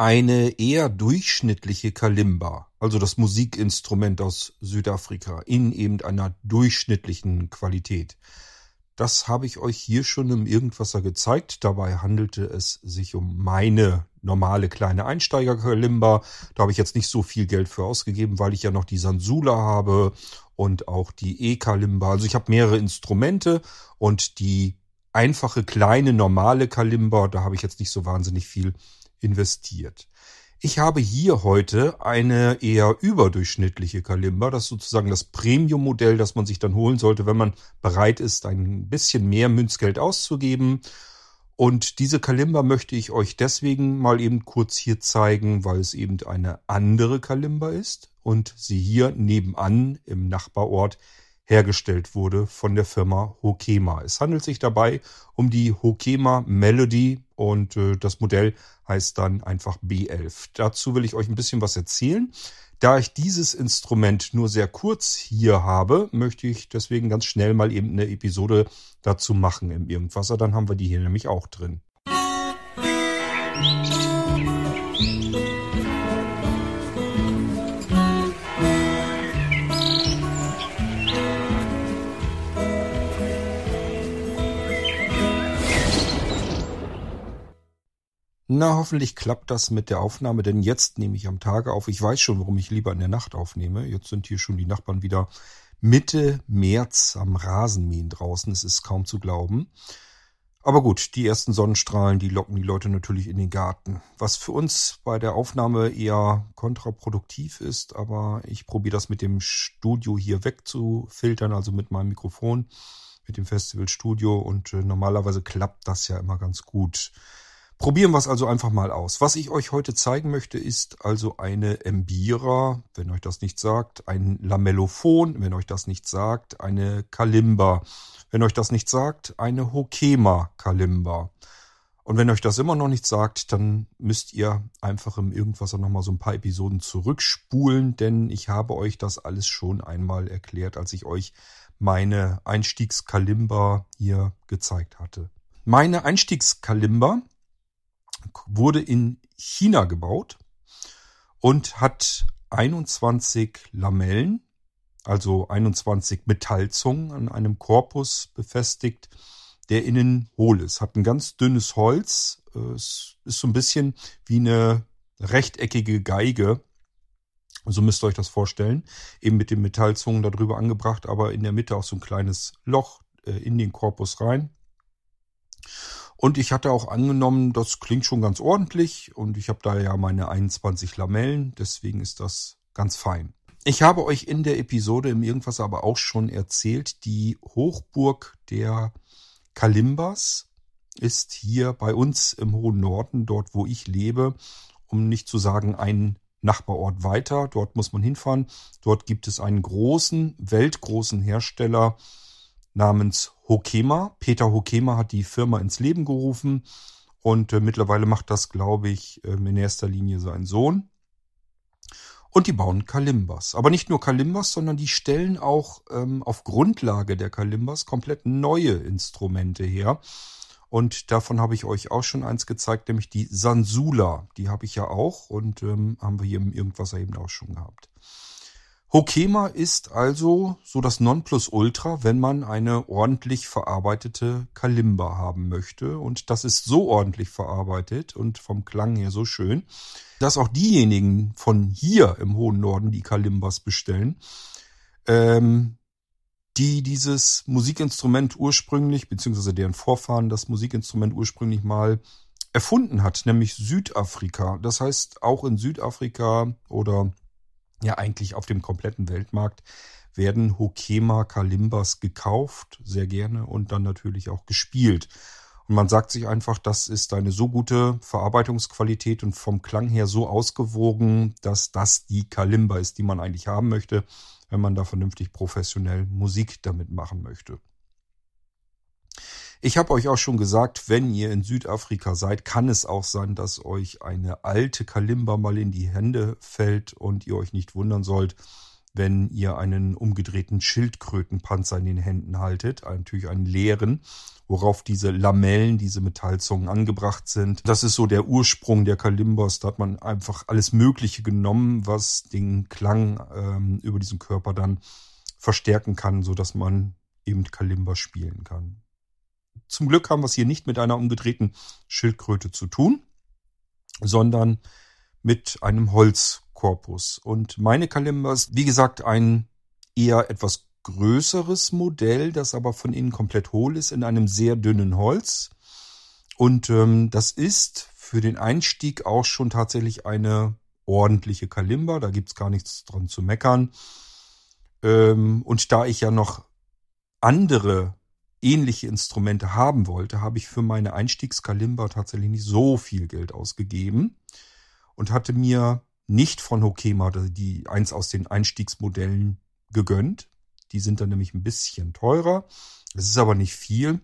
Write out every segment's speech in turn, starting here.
Eine eher durchschnittliche Kalimba, also das Musikinstrument aus Südafrika, in eben einer durchschnittlichen Qualität. Das habe ich euch hier schon im Irgendwasser gezeigt. Dabei handelte es sich um meine normale kleine Einsteiger-Kalimba. Da habe ich jetzt nicht so viel Geld für ausgegeben, weil ich ja noch die Sansula habe und auch die E-Kalimba. Also ich habe mehrere Instrumente und die einfache kleine normale Kalimba, da habe ich jetzt nicht so wahnsinnig viel investiert. Ich habe hier heute eine eher überdurchschnittliche Kalimba. Das ist sozusagen das Premium-Modell, das man sich dann holen sollte, wenn man bereit ist, ein bisschen mehr Münzgeld auszugeben. Und diese Kalimba möchte ich euch deswegen mal eben kurz hier zeigen, weil es eben eine andere Kalimba ist und sie hier nebenan im Nachbarort hergestellt wurde von der Firma Hokema. Es handelt sich dabei um die Hokema Melody und äh, das Modell heißt dann einfach B11. Dazu will ich euch ein bisschen was erzählen. Da ich dieses Instrument nur sehr kurz hier habe, möchte ich deswegen ganz schnell mal eben eine Episode dazu machen im Irgendwasser. Dann haben wir die hier nämlich auch drin. Musik Na, hoffentlich klappt das mit der Aufnahme, denn jetzt nehme ich am Tage auf. Ich weiß schon, warum ich lieber in der Nacht aufnehme. Jetzt sind hier schon die Nachbarn wieder Mitte März am Rasenmähen draußen. Es ist kaum zu glauben. Aber gut, die ersten Sonnenstrahlen, die locken die Leute natürlich in den Garten. Was für uns bei der Aufnahme eher kontraproduktiv ist, aber ich probiere das mit dem Studio hier wegzufiltern, also mit meinem Mikrofon, mit dem Festivalstudio und äh, normalerweise klappt das ja immer ganz gut. Probieren wir es also einfach mal aus. Was ich euch heute zeigen möchte, ist also eine Embira, wenn euch das nicht sagt, ein Lamellophon, wenn euch das nicht sagt, eine Kalimba, wenn euch das nicht sagt, eine Hokema Kalimba. Und wenn euch das immer noch nicht sagt, dann müsst ihr einfach im Irgendwasser nochmal so ein paar Episoden zurückspulen, denn ich habe euch das alles schon einmal erklärt, als ich euch meine Einstiegskalimba hier gezeigt hatte. Meine Einstiegskalimba wurde in China gebaut und hat 21 Lamellen, also 21 Metallzungen an einem Korpus befestigt, der innen hohl ist. Hat ein ganz dünnes Holz. Es ist so ein bisschen wie eine rechteckige Geige. So müsst ihr euch das vorstellen. Eben mit den Metallzungen darüber angebracht, aber in der Mitte auch so ein kleines Loch äh, in den Korpus rein. Und ich hatte auch angenommen, das klingt schon ganz ordentlich und ich habe da ja meine 21 Lamellen, deswegen ist das ganz fein. Ich habe euch in der Episode im Irgendwas aber auch schon erzählt, die Hochburg der Kalimbas ist hier bei uns im hohen Norden, dort wo ich lebe, um nicht zu sagen ein Nachbarort weiter. Dort muss man hinfahren. Dort gibt es einen großen, weltgroßen Hersteller namens Hokema. Peter Hokema hat die Firma ins Leben gerufen und äh, mittlerweile macht das, glaube ich, äh, in erster Linie sein Sohn. Und die bauen Kalimbas. Aber nicht nur Kalimbas, sondern die stellen auch ähm, auf Grundlage der Kalimbas komplett neue Instrumente her. Und davon habe ich euch auch schon eins gezeigt, nämlich die Sansula. Die habe ich ja auch und ähm, haben wir hier im Irgendwas eben auch schon gehabt. Hokema ist also so das Nonplusultra, wenn man eine ordentlich verarbeitete Kalimba haben möchte. Und das ist so ordentlich verarbeitet und vom Klang her so schön, dass auch diejenigen von hier im hohen Norden die Kalimbas bestellen, ähm, die dieses Musikinstrument ursprünglich, beziehungsweise deren Vorfahren das Musikinstrument ursprünglich mal erfunden hat, nämlich Südafrika. Das heißt, auch in Südafrika oder ja eigentlich auf dem kompletten Weltmarkt werden Hokema Kalimbas gekauft, sehr gerne und dann natürlich auch gespielt. Und man sagt sich einfach, das ist eine so gute Verarbeitungsqualität und vom Klang her so ausgewogen, dass das die Kalimba ist, die man eigentlich haben möchte, wenn man da vernünftig professionell Musik damit machen möchte. Ich habe euch auch schon gesagt, wenn ihr in Südafrika seid, kann es auch sein, dass euch eine alte Kalimba mal in die Hände fällt und ihr euch nicht wundern sollt, wenn ihr einen umgedrehten Schildkrötenpanzer in den Händen haltet, natürlich einen leeren, worauf diese Lamellen, diese Metallzungen angebracht sind. Das ist so der Ursprung der Kalimbos. Da hat man einfach alles Mögliche genommen, was den Klang ähm, über diesen Körper dann verstärken kann, so dass man eben Kalimba spielen kann. Zum Glück haben wir es hier nicht mit einer umgedrehten Schildkröte zu tun, sondern mit einem Holzkorpus. Und meine Kalimba ist, wie gesagt, ein eher etwas größeres Modell, das aber von innen komplett hohl ist, in einem sehr dünnen Holz. Und ähm, das ist für den Einstieg auch schon tatsächlich eine ordentliche Kalimba. Da gibt's gar nichts dran zu meckern. Ähm, und da ich ja noch andere ähnliche Instrumente haben wollte, habe ich für meine Einstiegskalimba tatsächlich nicht so viel Geld ausgegeben und hatte mir nicht von Hokema die eins aus den Einstiegsmodellen gegönnt. Die sind dann nämlich ein bisschen teurer. Es ist aber nicht viel.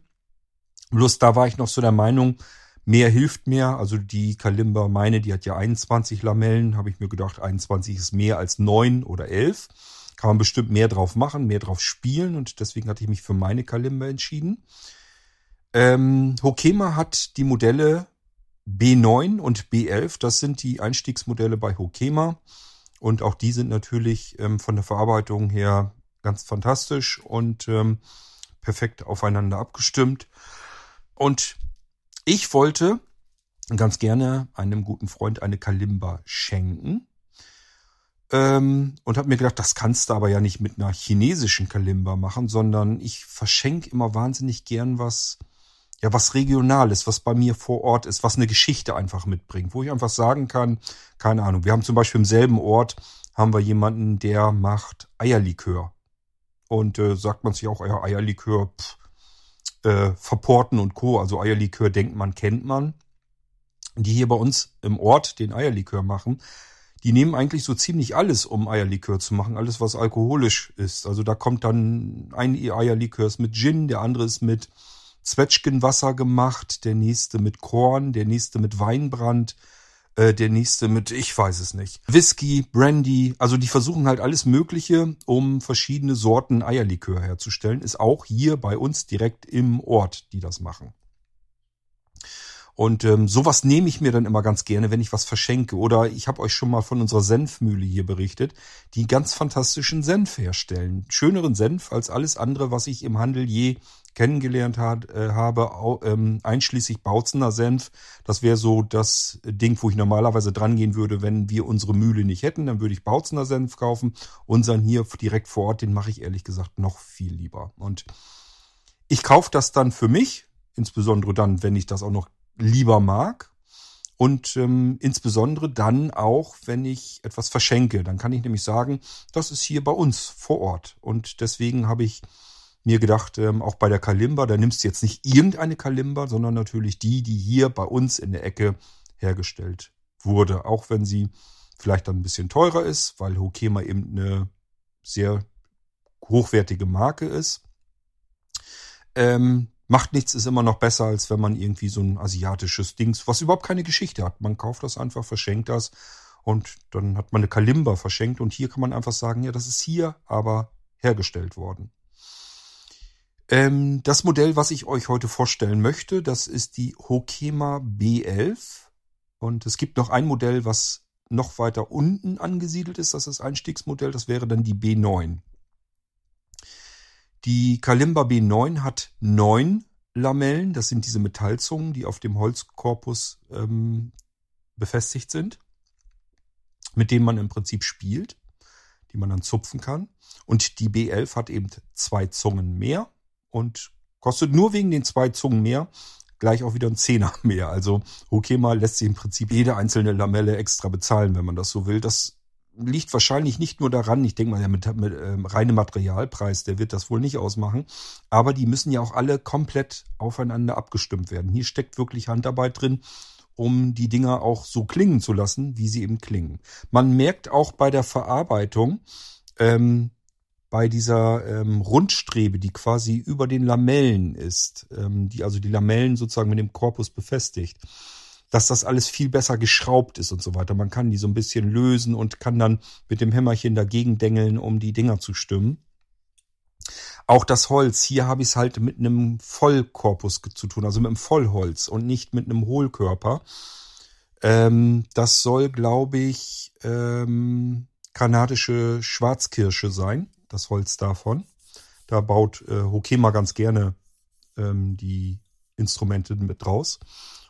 Bloß da war ich noch so der Meinung, mehr hilft mehr. Also die Kalimba meine, die hat ja 21 Lamellen, habe ich mir gedacht, 21 ist mehr als 9 oder 11 kann man bestimmt mehr drauf machen, mehr drauf spielen und deswegen hatte ich mich für meine Kalimba entschieden. Ähm, Hokema hat die Modelle B9 und B11, das sind die Einstiegsmodelle bei Hokema und auch die sind natürlich ähm, von der Verarbeitung her ganz fantastisch und ähm, perfekt aufeinander abgestimmt. Und ich wollte ganz gerne einem guten Freund eine Kalimba schenken. Ähm, und habe mir gedacht, das kannst du aber ja nicht mit einer chinesischen Kalimba machen, sondern ich verschenke immer wahnsinnig gern was, ja, was Regionales, was bei mir vor Ort ist, was eine Geschichte einfach mitbringt, wo ich einfach sagen kann, keine Ahnung, wir haben zum Beispiel im selben Ort, haben wir jemanden, der macht Eierlikör. Und äh, sagt man sich auch, ja, Eierlikör, pff, äh, Verporten und Co., also Eierlikör denkt man, kennt man. Die hier bei uns im Ort den Eierlikör machen, die nehmen eigentlich so ziemlich alles, um Eierlikör zu machen, alles was alkoholisch ist. Also da kommt dann ein Eierlikör ist mit Gin, der andere ist mit Zwetschgenwasser gemacht, der nächste mit Korn, der nächste mit Weinbrand, äh, der nächste mit, ich weiß es nicht, Whisky, Brandy. Also die versuchen halt alles Mögliche, um verschiedene Sorten Eierlikör herzustellen. Ist auch hier bei uns direkt im Ort, die das machen. Und ähm, sowas nehme ich mir dann immer ganz gerne, wenn ich was verschenke. Oder ich habe euch schon mal von unserer Senfmühle hier berichtet, die ganz fantastischen Senf herstellen. Schöneren Senf als alles andere, was ich im Handel je kennengelernt hat, äh, habe, au, ähm, einschließlich Bautzener Senf. Das wäre so das Ding, wo ich normalerweise dran gehen würde, wenn wir unsere Mühle nicht hätten. Dann würde ich Bautzener Senf kaufen. Unseren hier direkt vor Ort, den mache ich ehrlich gesagt noch viel lieber. Und ich kaufe das dann für mich, insbesondere dann, wenn ich das auch noch lieber mag. Und ähm, insbesondere dann auch, wenn ich etwas verschenke. Dann kann ich nämlich sagen, das ist hier bei uns vor Ort. Und deswegen habe ich mir gedacht, ähm, auch bei der Kalimba, da nimmst du jetzt nicht irgendeine Kalimba, sondern natürlich die, die hier bei uns in der Ecke hergestellt wurde. Auch wenn sie vielleicht dann ein bisschen teurer ist, weil Hokema eben eine sehr hochwertige Marke ist. Ähm, Macht nichts ist immer noch besser, als wenn man irgendwie so ein asiatisches Dings, was überhaupt keine Geschichte hat. Man kauft das einfach, verschenkt das und dann hat man eine Kalimba verschenkt und hier kann man einfach sagen, ja, das ist hier aber hergestellt worden. Ähm, das Modell, was ich euch heute vorstellen möchte, das ist die Hokema B11 und es gibt noch ein Modell, was noch weiter unten angesiedelt ist, das ist das Einstiegsmodell, das wäre dann die B9. Die Kalimba B9 hat neun Lamellen. Das sind diese Metallzungen, die auf dem Holzkorpus ähm, befestigt sind, mit denen man im Prinzip spielt, die man dann zupfen kann. Und die B11 hat eben zwei Zungen mehr und kostet nur wegen den zwei Zungen mehr gleich auch wieder ein Zehner mehr. Also okay mal lässt sich im Prinzip jede einzelne Lamelle extra bezahlen, wenn man das so will. Das liegt wahrscheinlich nicht nur daran, ich denke mal, ja, mit, mit ähm, reinem Materialpreis, der wird das wohl nicht ausmachen, aber die müssen ja auch alle komplett aufeinander abgestimmt werden. Hier steckt wirklich Handarbeit drin, um die Dinger auch so klingen zu lassen, wie sie eben klingen. Man merkt auch bei der Verarbeitung, ähm, bei dieser ähm, Rundstrebe, die quasi über den Lamellen ist, ähm, die also die Lamellen sozusagen mit dem Korpus befestigt, dass das alles viel besser geschraubt ist und so weiter. Man kann die so ein bisschen lösen und kann dann mit dem Hämmerchen dagegen dengeln, um die Dinger zu stimmen. Auch das Holz, hier habe ich es halt mit einem Vollkorpus zu tun, also mit einem Vollholz und nicht mit einem Hohlkörper. Ähm, das soll, glaube ich, ähm, kanadische Schwarzkirsche sein, das Holz davon. Da baut äh, Hokema ganz gerne ähm, die Instrumente mit raus.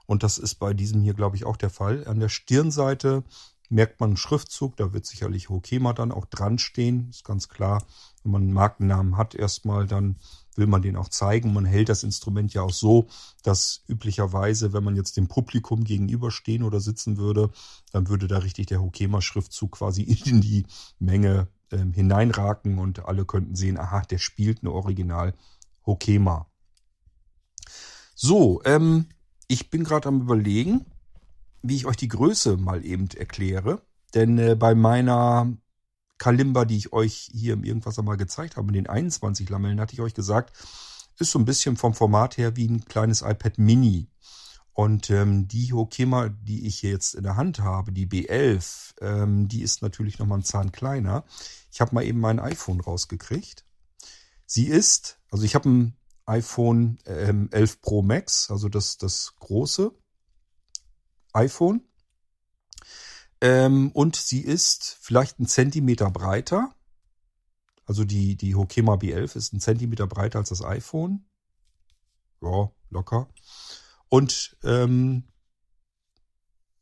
Und das ist bei diesem hier, glaube ich, auch der Fall. An der Stirnseite merkt man einen Schriftzug, da wird sicherlich Hokema dann auch dran stehen, ist ganz klar. Wenn man einen Markennamen hat erstmal, dann will man den auch zeigen. Man hält das Instrument ja auch so, dass üblicherweise, wenn man jetzt dem Publikum gegenüberstehen oder sitzen würde, dann würde da richtig der Hokema-Schriftzug quasi in die Menge ähm, hineinraken und alle könnten sehen, aha, der spielt eine Original Hokema. So, ähm, ich bin gerade am überlegen, wie ich euch die Größe mal eben erkläre. Denn äh, bei meiner Kalimba, die ich euch hier im Irgendwas einmal gezeigt habe, mit den 21 Lamellen, hatte ich euch gesagt, ist so ein bisschen vom Format her wie ein kleines iPad Mini. Und ähm, die Hokema, die ich hier jetzt in der Hand habe, die B11, ähm, die ist natürlich nochmal ein Zahn kleiner. Ich habe mal eben mein iPhone rausgekriegt. Sie ist, also ich habe ein iPhone ähm, 11 Pro Max, also das, das große iPhone. Ähm, und sie ist vielleicht ein Zentimeter breiter. Also die, die Hokema B11 ist ein Zentimeter breiter als das iPhone. Ja, locker. Und ähm,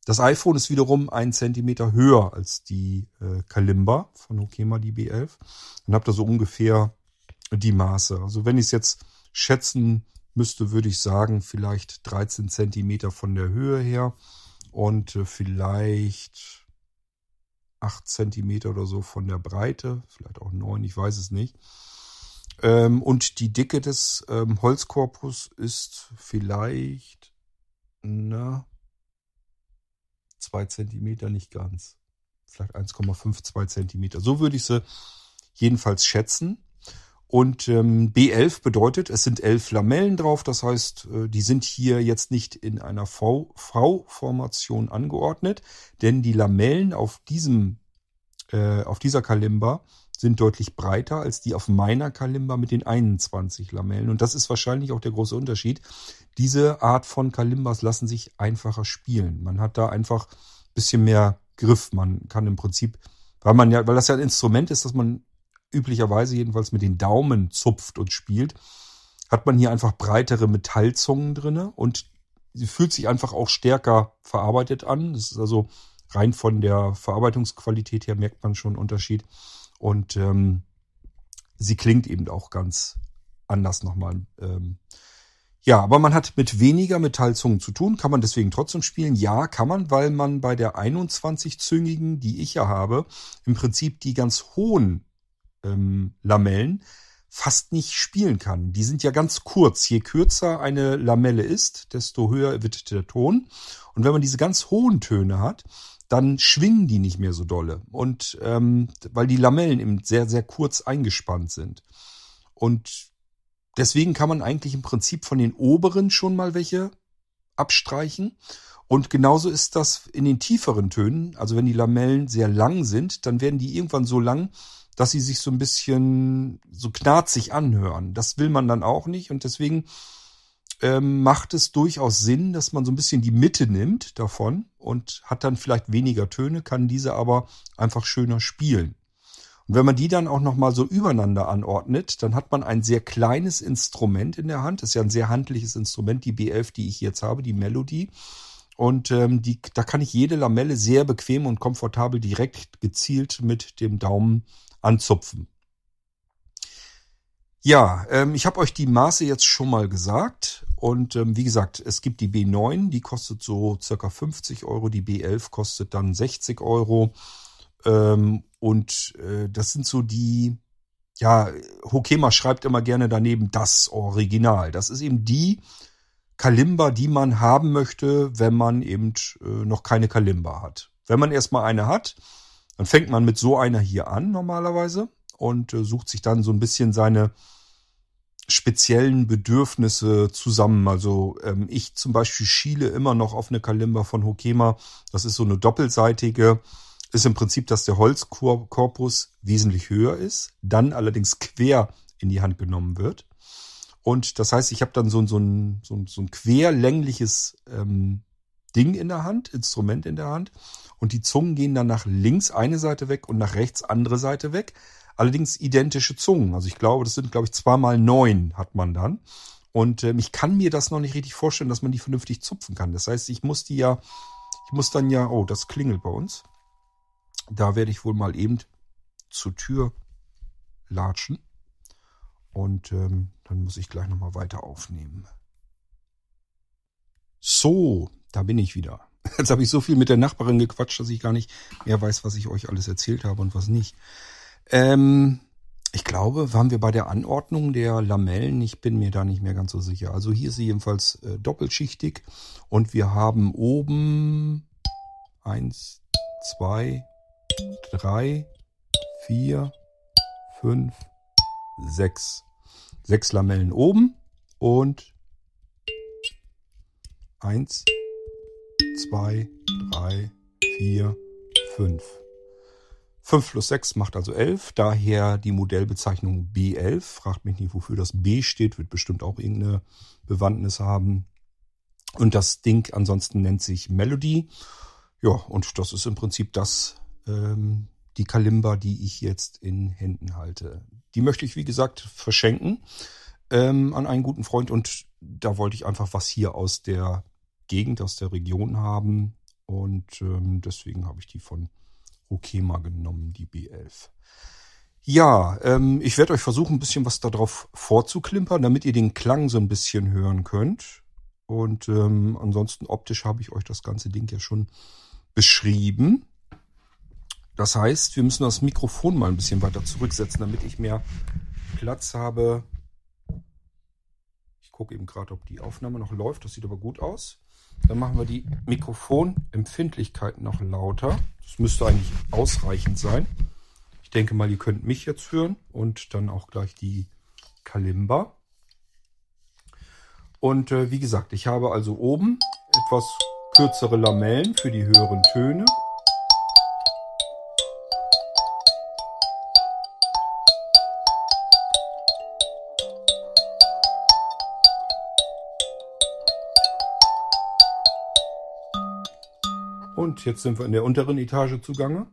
das iPhone ist wiederum ein Zentimeter höher als die äh, Kalimba von Hokema, die B11. Und habt da so ungefähr die Maße. Also wenn ich es jetzt schätzen müsste, würde ich sagen, vielleicht 13 Zentimeter von der Höhe her und äh, vielleicht 8 Zentimeter oder so von der Breite, vielleicht auch 9, ich weiß es nicht. Ähm, und die Dicke des ähm, Holzkorpus ist vielleicht, na, 2 Zentimeter, nicht ganz. Vielleicht 1,5, 2 Zentimeter. So würde ich sie jedenfalls schätzen. Und ähm, B11 bedeutet, es sind elf Lamellen drauf. Das heißt, äh, die sind hier jetzt nicht in einer V-Formation angeordnet, denn die Lamellen auf diesem, äh, auf dieser Kalimba sind deutlich breiter als die auf meiner Kalimba mit den 21 Lamellen. Und das ist wahrscheinlich auch der große Unterschied. Diese Art von Kalimbas lassen sich einfacher spielen. Man hat da einfach bisschen mehr Griff. Man kann im Prinzip, weil man ja, weil das ja ein Instrument ist, dass man üblicherweise jedenfalls mit den Daumen zupft und spielt, hat man hier einfach breitere Metallzungen drinne und sie fühlt sich einfach auch stärker verarbeitet an. Das ist also rein von der Verarbeitungsqualität her merkt man schon einen Unterschied. Und ähm, sie klingt eben auch ganz anders nochmal. Ähm, ja, aber man hat mit weniger Metallzungen zu tun. Kann man deswegen trotzdem spielen? Ja, kann man, weil man bei der 21-züngigen, die ich ja habe, im Prinzip die ganz hohen ähm, Lamellen fast nicht spielen kann. Die sind ja ganz kurz. Je kürzer eine Lamelle ist, desto höher wird der Ton. Und wenn man diese ganz hohen Töne hat, dann schwingen die nicht mehr so dolle. Und ähm, weil die Lamellen eben sehr, sehr kurz eingespannt sind. Und deswegen kann man eigentlich im Prinzip von den oberen schon mal welche abstreichen. Und genauso ist das in den tieferen Tönen. Also wenn die Lamellen sehr lang sind, dann werden die irgendwann so lang, dass sie sich so ein bisschen so knarzig anhören. Das will man dann auch nicht und deswegen ähm, macht es durchaus Sinn, dass man so ein bisschen die Mitte nimmt davon und hat dann vielleicht weniger Töne, kann diese aber einfach schöner spielen. Und wenn man die dann auch nochmal so übereinander anordnet, dann hat man ein sehr kleines Instrument in der Hand. Das ist ja ein sehr handliches Instrument, die B11, die ich jetzt habe, die Melodie. Und ähm, die, da kann ich jede Lamelle sehr bequem und komfortabel direkt gezielt mit dem Daumen anzupfen. Ja, ähm, ich habe euch die Maße jetzt schon mal gesagt. Und ähm, wie gesagt, es gibt die B9, die kostet so circa 50 Euro. Die B11 kostet dann 60 Euro. Ähm, und äh, das sind so die, ja, Hokema schreibt immer gerne daneben das Original. Das ist eben die Kalimba, die man haben möchte, wenn man eben äh, noch keine Kalimba hat. Wenn man erstmal eine hat, dann fängt man mit so einer hier an normalerweise und äh, sucht sich dann so ein bisschen seine speziellen Bedürfnisse zusammen. Also ähm, ich zum Beispiel schiele immer noch auf eine Kalimba von Hokema. Das ist so eine doppelseitige. Ist im Prinzip, dass der Holzkorpus wesentlich höher ist, dann allerdings quer in die Hand genommen wird. Und das heißt, ich habe dann so, so, ein, so, ein, so ein querlängliches ähm, Ding in der Hand, Instrument in der Hand. Und die Zungen gehen dann nach links eine Seite weg und nach rechts andere Seite weg. Allerdings identische Zungen. Also ich glaube, das sind, glaube ich, zweimal neun hat man dann. Und ähm, ich kann mir das noch nicht richtig vorstellen, dass man die vernünftig zupfen kann. Das heißt, ich muss die ja, ich muss dann ja, oh, das klingelt bei uns. Da werde ich wohl mal eben zur Tür latschen. Und ähm, dann muss ich gleich nochmal weiter aufnehmen. So, da bin ich wieder. Jetzt habe ich so viel mit der Nachbarin gequatscht, dass ich gar nicht mehr weiß, was ich euch alles erzählt habe und was nicht. Ähm, ich glaube, waren wir bei der Anordnung der Lamellen. Ich bin mir da nicht mehr ganz so sicher. Also hier ist sie jedenfalls äh, doppelschichtig und wir haben oben eins, zwei, drei, vier, fünf, sechs. Sechs Lamellen oben und eins, zwei, drei, vier, fünf. 5 plus 6 macht also 11, daher die Modellbezeichnung B11. Fragt mich nicht, wofür das B steht, wird bestimmt auch irgendeine Bewandtnis haben. Und das Ding ansonsten nennt sich Melody. Ja, und das ist im Prinzip das, ähm, die Kalimba, die ich jetzt in Händen halte. Die möchte ich, wie gesagt, verschenken ähm, an einen guten Freund und da wollte ich einfach was hier aus der Gegend, aus der Region haben und ähm, deswegen habe ich die von Okema genommen, die B11. Ja, ähm, ich werde euch versuchen, ein bisschen was darauf vorzuklimpern, damit ihr den Klang so ein bisschen hören könnt. Und ähm, ansonsten optisch habe ich euch das ganze Ding ja schon beschrieben. Das heißt, wir müssen das Mikrofon mal ein bisschen weiter zurücksetzen, damit ich mehr Platz habe. Ich gucke eben gerade, ob die Aufnahme noch läuft. Das sieht aber gut aus. Dann machen wir die Mikrofonempfindlichkeit noch lauter. Das müsste eigentlich ausreichend sein. Ich denke mal, ihr könnt mich jetzt hören und dann auch gleich die Kalimba. Und äh, wie gesagt, ich habe also oben etwas kürzere Lamellen für die höheren Töne. Jetzt sind wir in der unteren Etage zugange.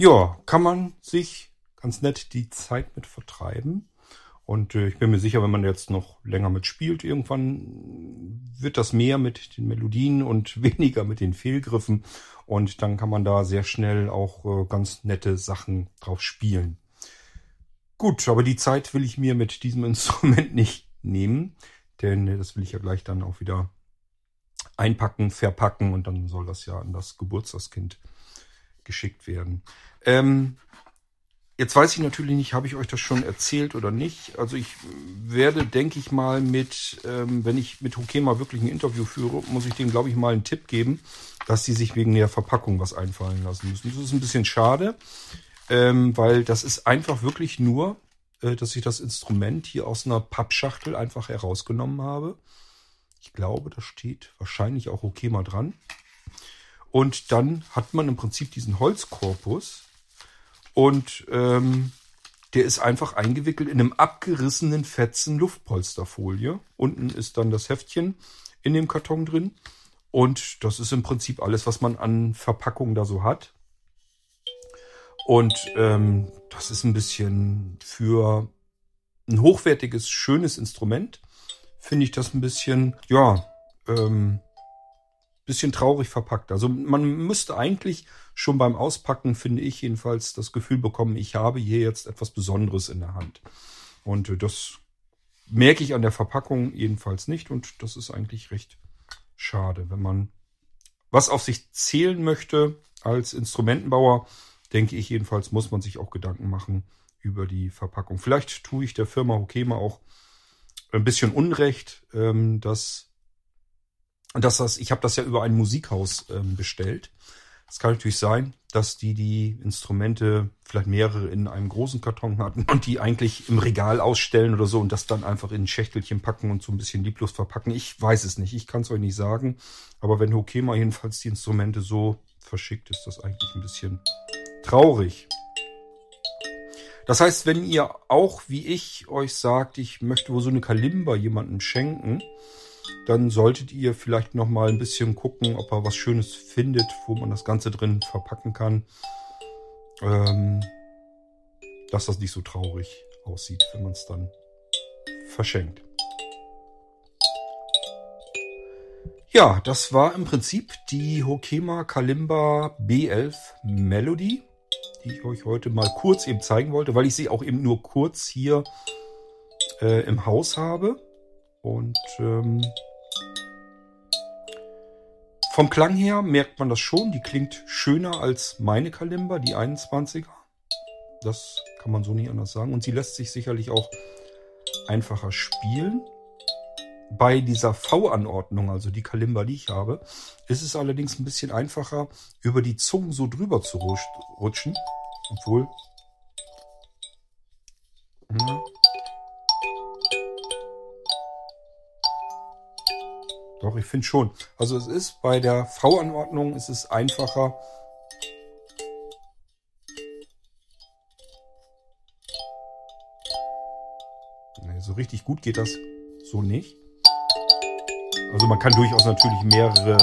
Ja, kann man sich ganz nett die Zeit mit vertreiben. Und äh, ich bin mir sicher, wenn man jetzt noch länger mitspielt, irgendwann wird das mehr mit den Melodien und weniger mit den Fehlgriffen. Und dann kann man da sehr schnell auch äh, ganz nette Sachen drauf spielen. Gut, aber die Zeit will ich mir mit diesem Instrument nicht nehmen, denn äh, das will ich ja gleich dann auch wieder einpacken, verpacken und dann soll das ja an das Geburtstagskind geschickt werden. Ähm, Jetzt weiß ich natürlich nicht, habe ich euch das schon erzählt oder nicht. Also ich werde, denke ich mal, mit, ähm, wenn ich mit Hokema wirklich ein Interview führe, muss ich dem, glaube ich, mal einen Tipp geben, dass sie sich wegen der Verpackung was einfallen lassen müssen. Das ist ein bisschen schade, ähm, weil das ist einfach wirklich nur, äh, dass ich das Instrument hier aus einer Pappschachtel einfach herausgenommen habe. Ich glaube, da steht wahrscheinlich auch Hokema dran. Und dann hat man im Prinzip diesen Holzkorpus und ähm, der ist einfach eingewickelt in einem abgerissenen fetzen Luftpolsterfolie. Unten ist dann das Heftchen in dem Karton drin. Und das ist im Prinzip alles, was man an Verpackung da so hat. Und ähm, das ist ein bisschen für ein hochwertiges, schönes Instrument. Finde ich das ein bisschen, ja, ähm, bisschen traurig verpackt. Also man müsste eigentlich schon beim Auspacken, finde ich jedenfalls, das Gefühl bekommen, ich habe hier jetzt etwas Besonderes in der Hand. Und äh, das merke ich an der Verpackung jedenfalls nicht und das ist eigentlich recht schade. Wenn man was auf sich zählen möchte als Instrumentenbauer, denke ich jedenfalls, muss man sich auch Gedanken machen über die Verpackung. Vielleicht tue ich der Firma Hokema auch ein bisschen Unrecht, ähm, dass dass das, ich habe das ja über ein Musikhaus ähm, bestellt. Es kann natürlich sein, dass die die Instrumente vielleicht mehrere in einem großen Karton hatten und die eigentlich im Regal ausstellen oder so und das dann einfach in ein Schächtelchen packen und so ein bisschen lieblos verpacken. Ich weiß es nicht, ich kann es euch nicht sagen. Aber wenn Hokema jedenfalls die Instrumente so verschickt, ist das eigentlich ein bisschen traurig. Das heißt, wenn ihr auch wie ich euch sagt, ich möchte wohl so eine Kalimba jemandem schenken, dann solltet ihr vielleicht noch mal ein bisschen gucken, ob er was Schönes findet, wo man das Ganze drin verpacken kann. Ähm, dass das nicht so traurig aussieht, wenn man es dann verschenkt. Ja, das war im Prinzip die Hokema Kalimba B11 Melody, die ich euch heute mal kurz eben zeigen wollte, weil ich sie auch eben nur kurz hier äh, im Haus habe. Und ähm, vom Klang her merkt man das schon. Die klingt schöner als meine Kalimba, die 21er. Das kann man so nicht anders sagen. Und sie lässt sich sicherlich auch einfacher spielen. Bei dieser V-Anordnung, also die Kalimba, die ich habe, ist es allerdings ein bisschen einfacher, über die Zungen so drüber zu rutschen. Obwohl. Hm, Doch, ich finde schon. Also es ist bei der V-Anordnung ist es einfacher. Nee, so richtig gut geht das so nicht. Also man kann durchaus natürlich mehrere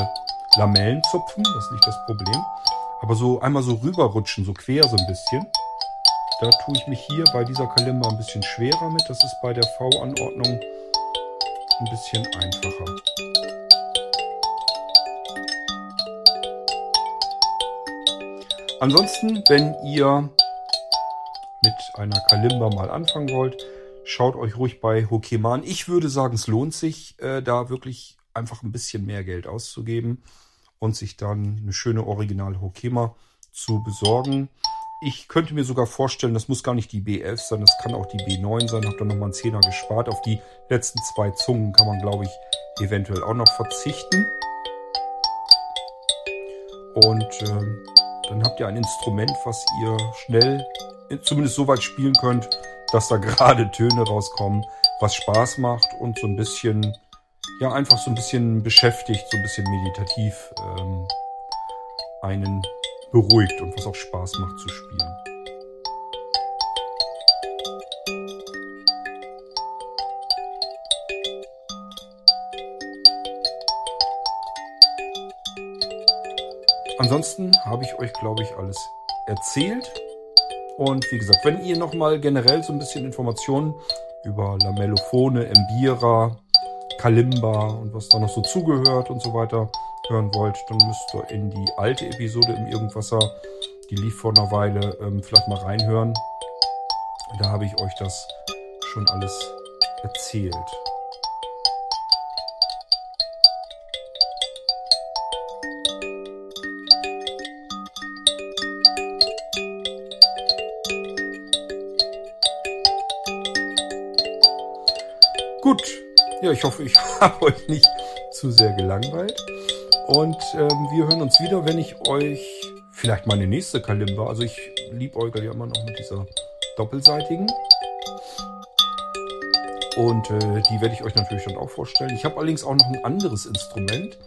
Lamellen zupfen, das ist nicht das Problem. Aber so einmal so rüberrutschen, so quer so ein bisschen. Da tue ich mich hier bei dieser Kalimba ein bisschen schwerer mit. Das ist bei der V-Anordnung ein bisschen einfacher. Ansonsten, wenn ihr mit einer Kalimba mal anfangen wollt, schaut euch ruhig bei Hokema an. Ich würde sagen, es lohnt sich, äh, da wirklich einfach ein bisschen mehr Geld auszugeben und sich dann eine schöne Original Hokema zu besorgen. Ich könnte mir sogar vorstellen, das muss gar nicht die B11 sein, das kann auch die B9 sein. Habt dann nochmal einen Zehner gespart. Auf die letzten zwei Zungen kann man, glaube ich, eventuell auch noch verzichten. Und ähm, dann habt ihr ein Instrument, was ihr schnell, zumindest so weit spielen könnt, dass da gerade Töne rauskommen, was Spaß macht und so ein bisschen, ja, einfach so ein bisschen beschäftigt, so ein bisschen meditativ ähm, einen beruhigt und was auch Spaß macht zu spielen. Ansonsten habe ich euch, glaube ich, alles erzählt. Und wie gesagt, wenn ihr nochmal generell so ein bisschen Informationen über Lamellophone, Embira, Kalimba und was da noch so zugehört und so weiter hören wollt, dann müsst ihr in die alte Episode im Irgendwasser, die lief vor einer Weile, ähm, vielleicht mal reinhören. Da habe ich euch das schon alles erzählt. Gut, ja, ich hoffe, ich habe euch nicht zu sehr gelangweilt. Und ähm, wir hören uns wieder, wenn ich euch vielleicht meine nächste Kalimba, also ich liebäugel ja immer noch mit dieser doppelseitigen. Und äh, die werde ich euch natürlich dann auch vorstellen. Ich habe allerdings auch noch ein anderes Instrument.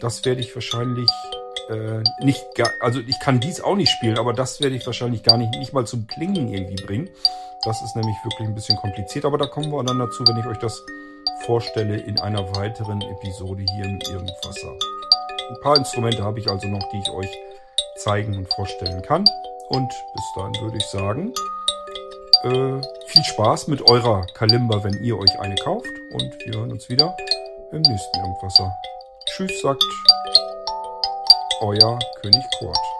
Das werde ich wahrscheinlich äh, nicht, also ich kann dies auch nicht spielen, aber das werde ich wahrscheinlich gar nicht, nicht mal zum Klingen irgendwie bringen. Das ist nämlich wirklich ein bisschen kompliziert, aber da kommen wir dann dazu, wenn ich euch das vorstelle in einer weiteren Episode hier im Irgendwasser. Ein paar Instrumente habe ich also noch, die ich euch zeigen und vorstellen kann. Und bis dahin würde ich sagen, äh, viel Spaß mit eurer Kalimba, wenn ihr euch eine kauft. Und wir hören uns wieder im nächsten Irgendwasser. Tschüss, sagt euer König Kurt.